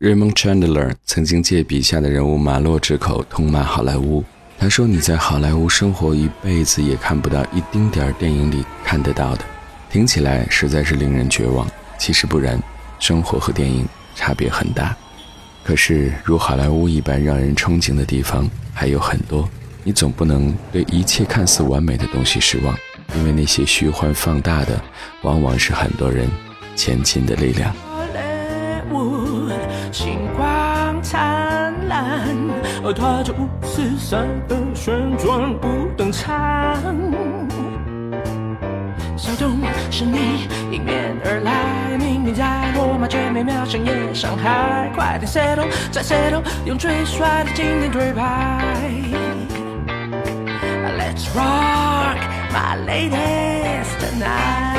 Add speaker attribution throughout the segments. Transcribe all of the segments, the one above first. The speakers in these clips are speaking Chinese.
Speaker 1: Raymond Chandler 曾经借笔下的人物马洛之口痛骂好莱坞。他说：“你在好莱坞生活一辈子也看不到一丁点儿电影里看得到的。”听起来实在是令人绝望。其实不然，生活和电影差别很大。可是如好莱坞一般让人憧憬的地方还有很多。你总不能对一切看似完美的东西失望，因为那些虚幻放大的，往往是很多人前进的力量。
Speaker 2: 星光灿烂，而踏着五四三的旋转不登场。小洞是你迎面而来，明明在罗马，却美妙像夜上海。快点 settle，再 settle，用最帅的经典推牌。Let's rock, my ladies tonight.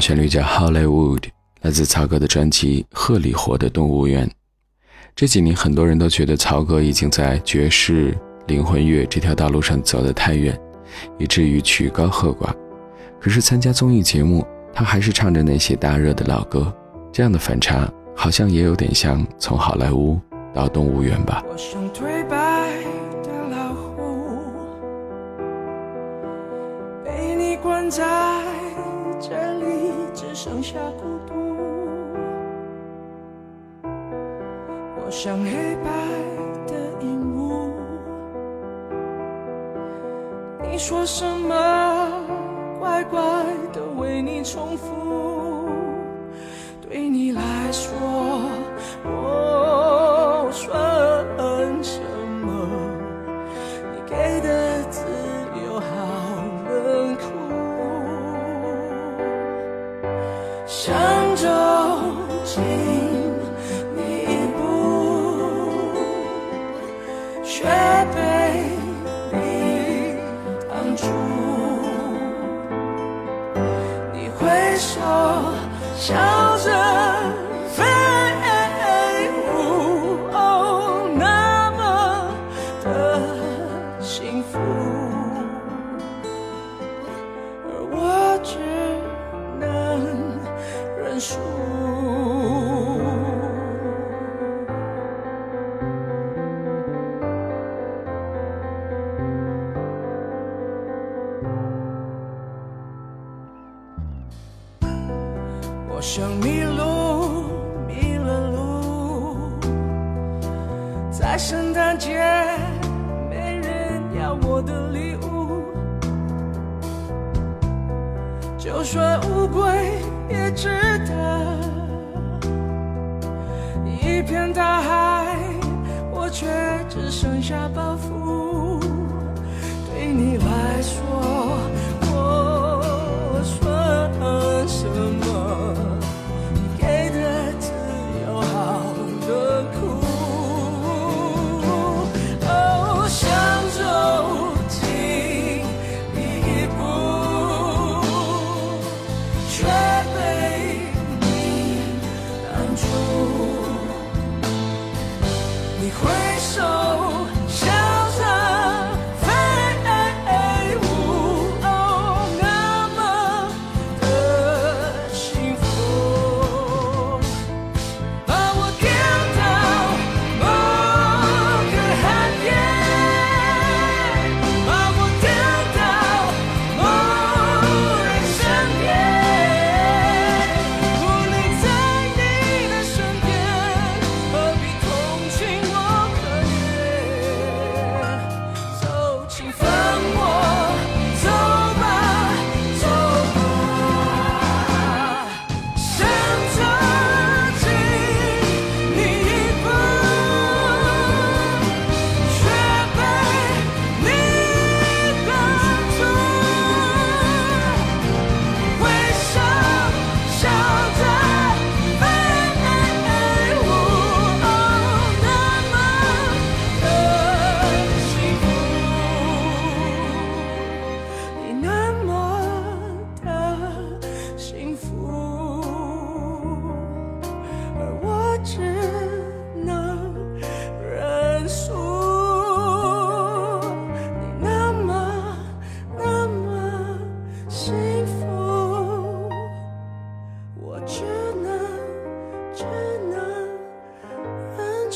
Speaker 1: 旋律叫《Hollywood》，来自曹格的专辑《鹤里活的动物园》。这几年，很多人都觉得曹格已经在爵士、灵魂乐这条道路上走得太远，以至于曲高和寡。可是参加综艺节目，他还是唱着那些大热的老歌。这样的反差，好像也有点像从好莱坞到动物园吧。
Speaker 2: 我像颓败的老虎，被你关在。这里剩下孤独，我像黑白的鹦鹉。你说什么？乖乖的为你重复。对你来说，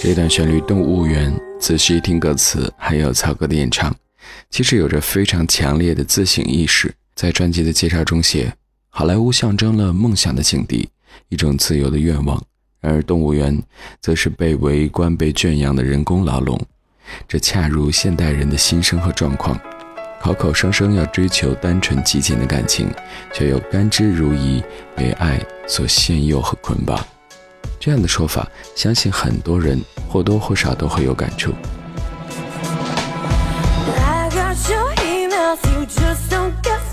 Speaker 3: 这段旋律《动物园》，仔细听歌词，还有曹格的演唱，其实有着非常强烈的自省意识。在专辑的介绍中写，好莱坞象征了梦想的境地，一种自由的愿望；然而动物园，则是被围观、被圈养的人工牢笼。这恰如现代人的心声和状况，口口声声要追求单纯极简的感情，却又甘之如饴，被爱所限诱和捆绑。这样的说法相信很多人或多或少都会有感触
Speaker 1: i got your emails you just don't get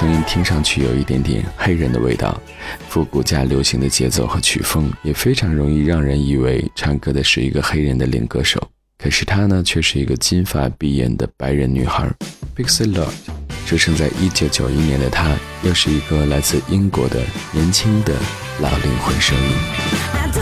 Speaker 1: 声音，听上去有一点点黑人的味道，复古加流行的节奏和曲风，也非常容易让人以为唱歌的是一个黑人的灵歌手。可是她呢，却是一个金发碧眼的白人女孩。Pixie Lott，出生在一九九一年的她，又是一个来自英国的年轻的老灵魂声音。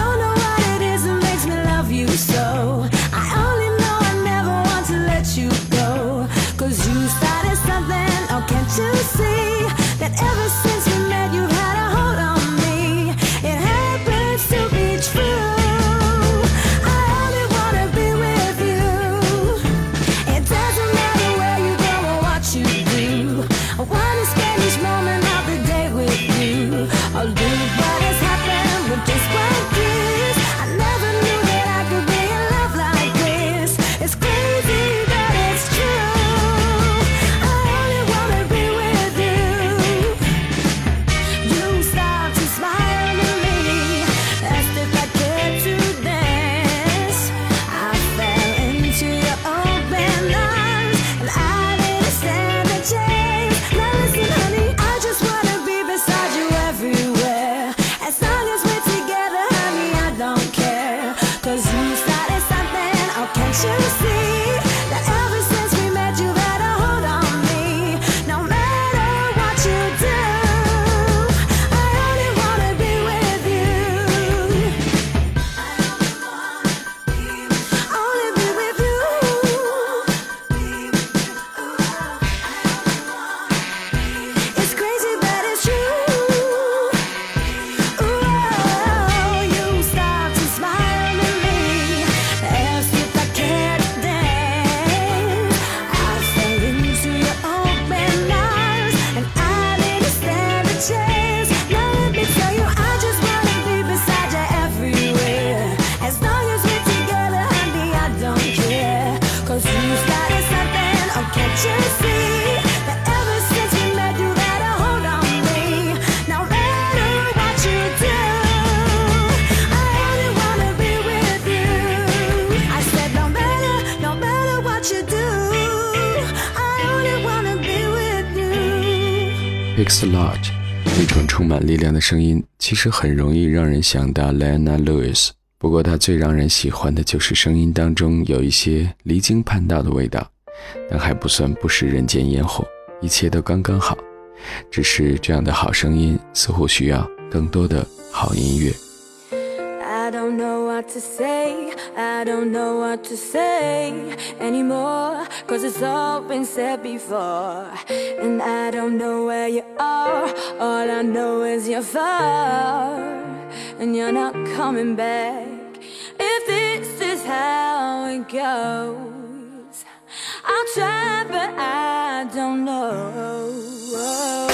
Speaker 1: X Large 那种充满力量的声音，其实很容易让人想到 Lena Lewis。不过，他最让人喜欢的就是声音当中有一些离经叛道的味道，但还不算不食人间烟火，一切都刚刚好。只是这样的好声音，似乎需要更多的好音乐。
Speaker 4: To say, I don't know what to say anymore. Cause it's all been said before. And I don't know where you are, all I know is you're far. And you're not coming back. If this is how it goes, I'll try, but I don't know.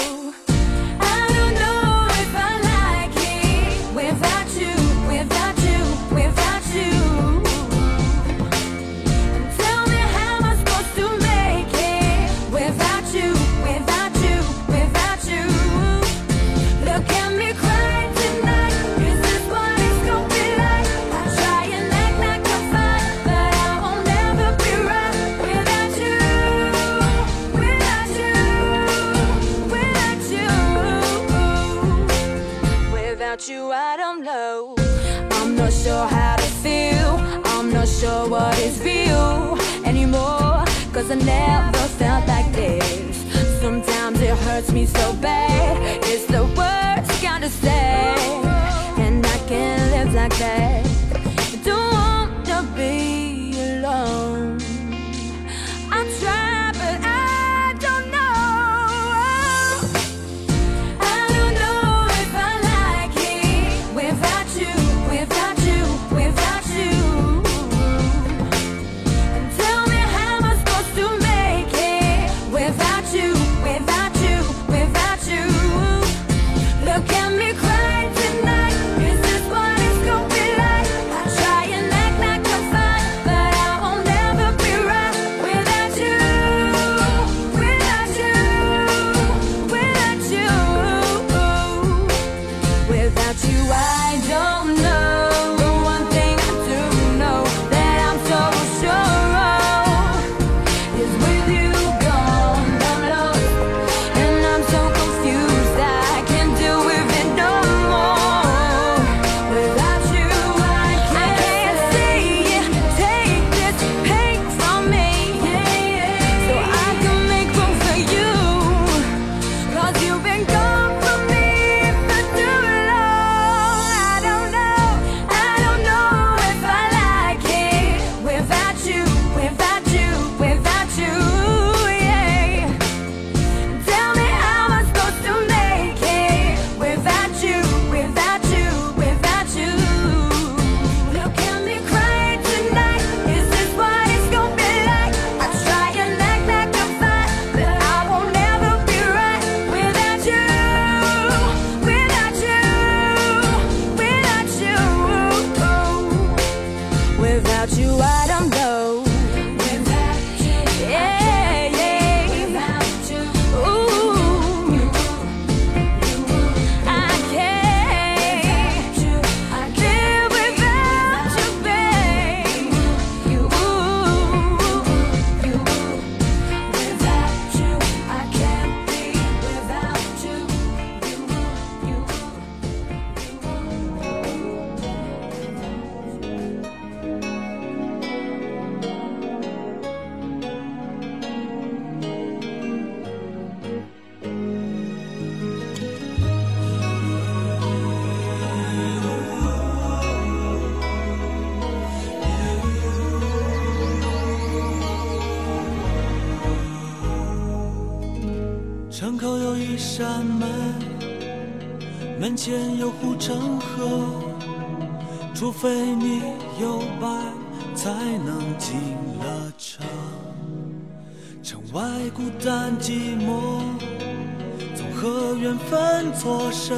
Speaker 5: 缘分错身？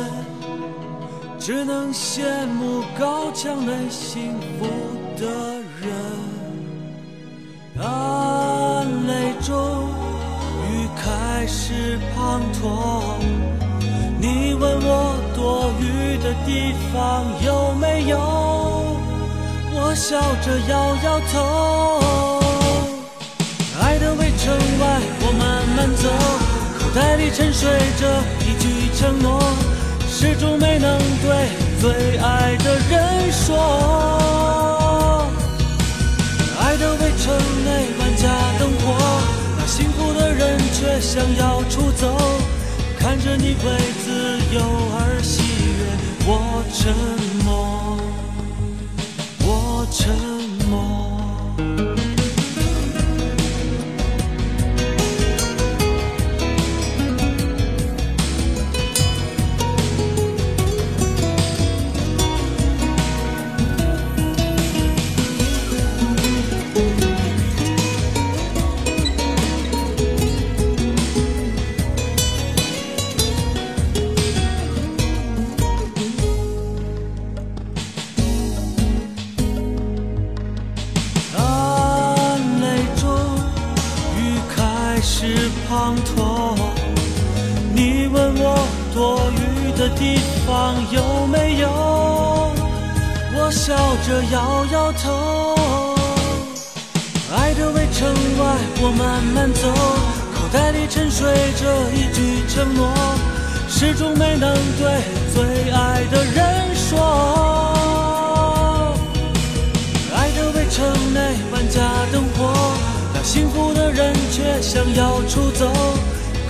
Speaker 5: 只能羡慕高墙内幸福的人。暗泪中，雨开始滂沱。你问我躲雨的地方有没有？我笑着摇摇头。爱的围城外，我慢慢走，口袋里沉睡着承诺，始终没能对最爱的人说。爱的围城内万家灯火，那幸福的人却想要出走，看着你为自由而喜悦，我沉默，我沉要出走，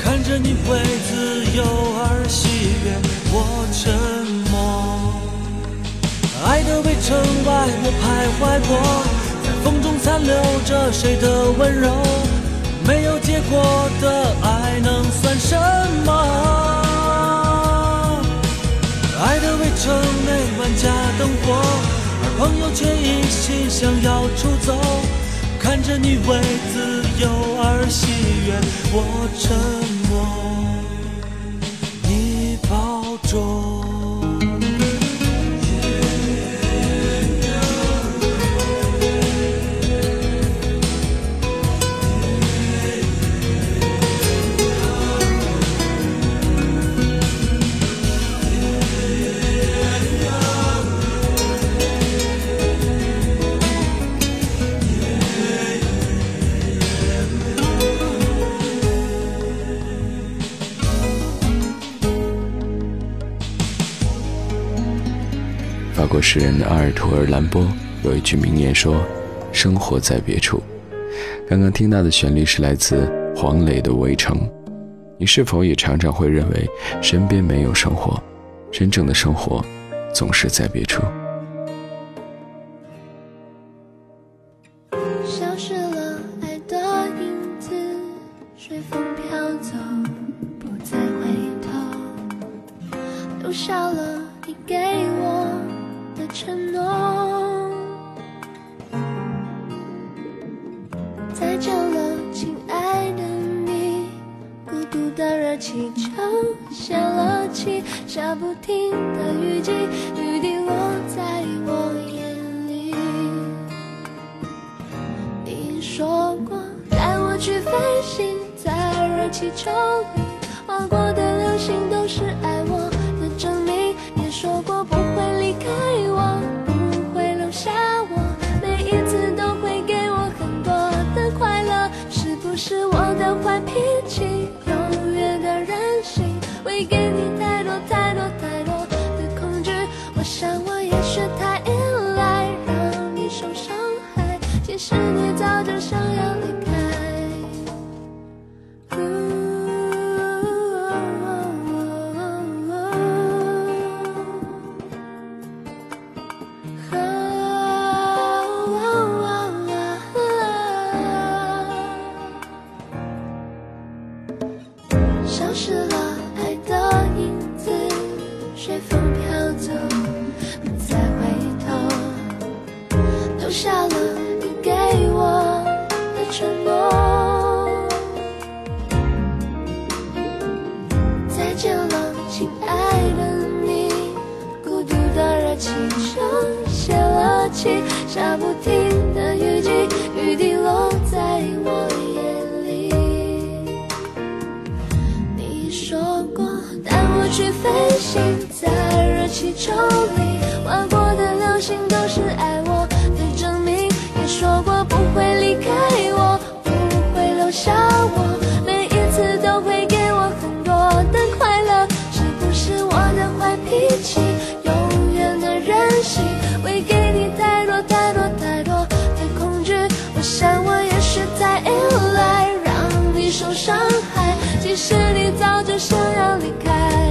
Speaker 5: 看着你为自由而喜悦，我沉默。爱的围城外，我徘徊过，在风中残留着谁的温柔？没有结果的爱能算什么？爱的围城内万家灯火，而朋友却一心想要出走。看着你为自由而喜悦，我沉默，你保重。
Speaker 1: 诗人阿尔图尔·兰波有一句名言说：“生活在别处。”刚刚听到的旋律是来自黄磊的《围城》。你是否也常常会认为身边没有生活？真正的生活总是在别处。
Speaker 3: 孤独的热气球泄了气，下不停的雨季，雨滴落在我眼里。你说过带我去飞行，在热气球里划过的要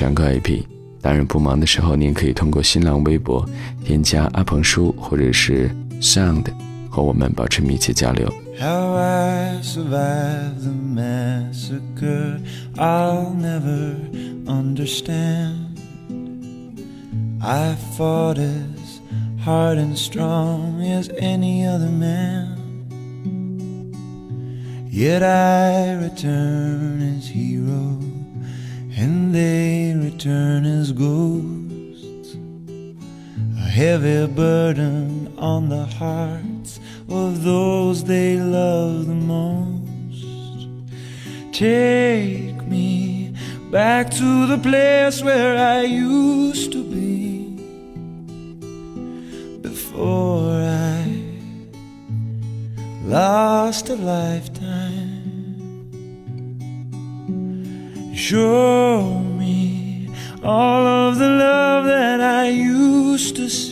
Speaker 3: 我是
Speaker 1: 杨哥 AP。当然，不忙的时候，您可以通过新浪微博添加阿鹏叔或者是 Sound 和我们保持密切交流。
Speaker 6: How I survived the massacre, I'll never understand. I fought as hard and strong as any other man. Yet I return as heroes. And they return as ghosts. A heavy burden on the hearts of those they love the most. Take me back to the place where I used to be before I lost a lifetime. Show me all of the love that I used to see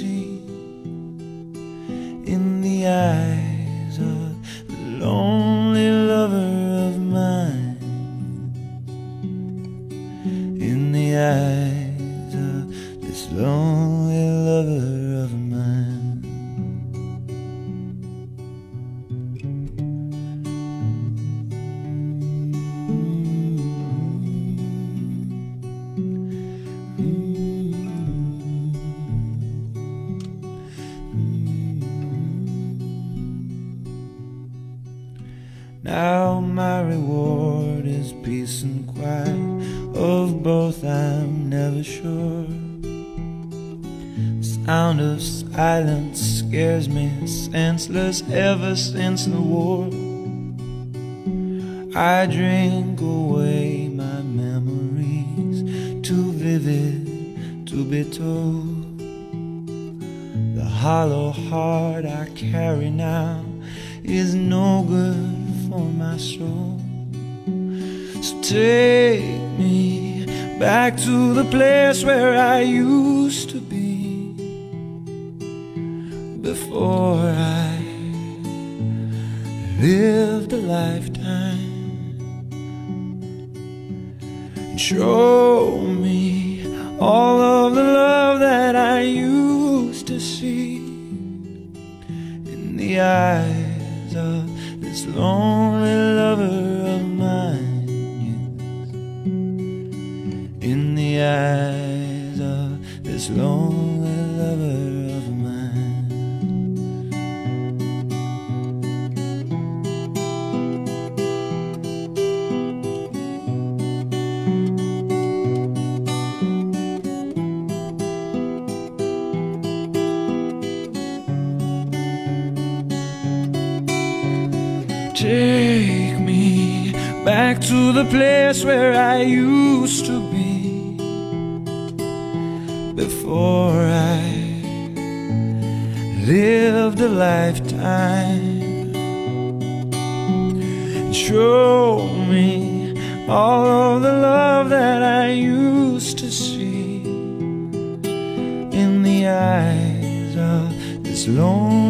Speaker 6: Of both I'm never sure. Sound of silence scares me senseless ever since the war. I drink away my memories, too vivid to be told. The hollow heart I carry now is no good for my soul. Take me back to the place where I used to be before I lived a lifetime. Show me all of the love that I used to see in the eyes of this lonely lover It's long.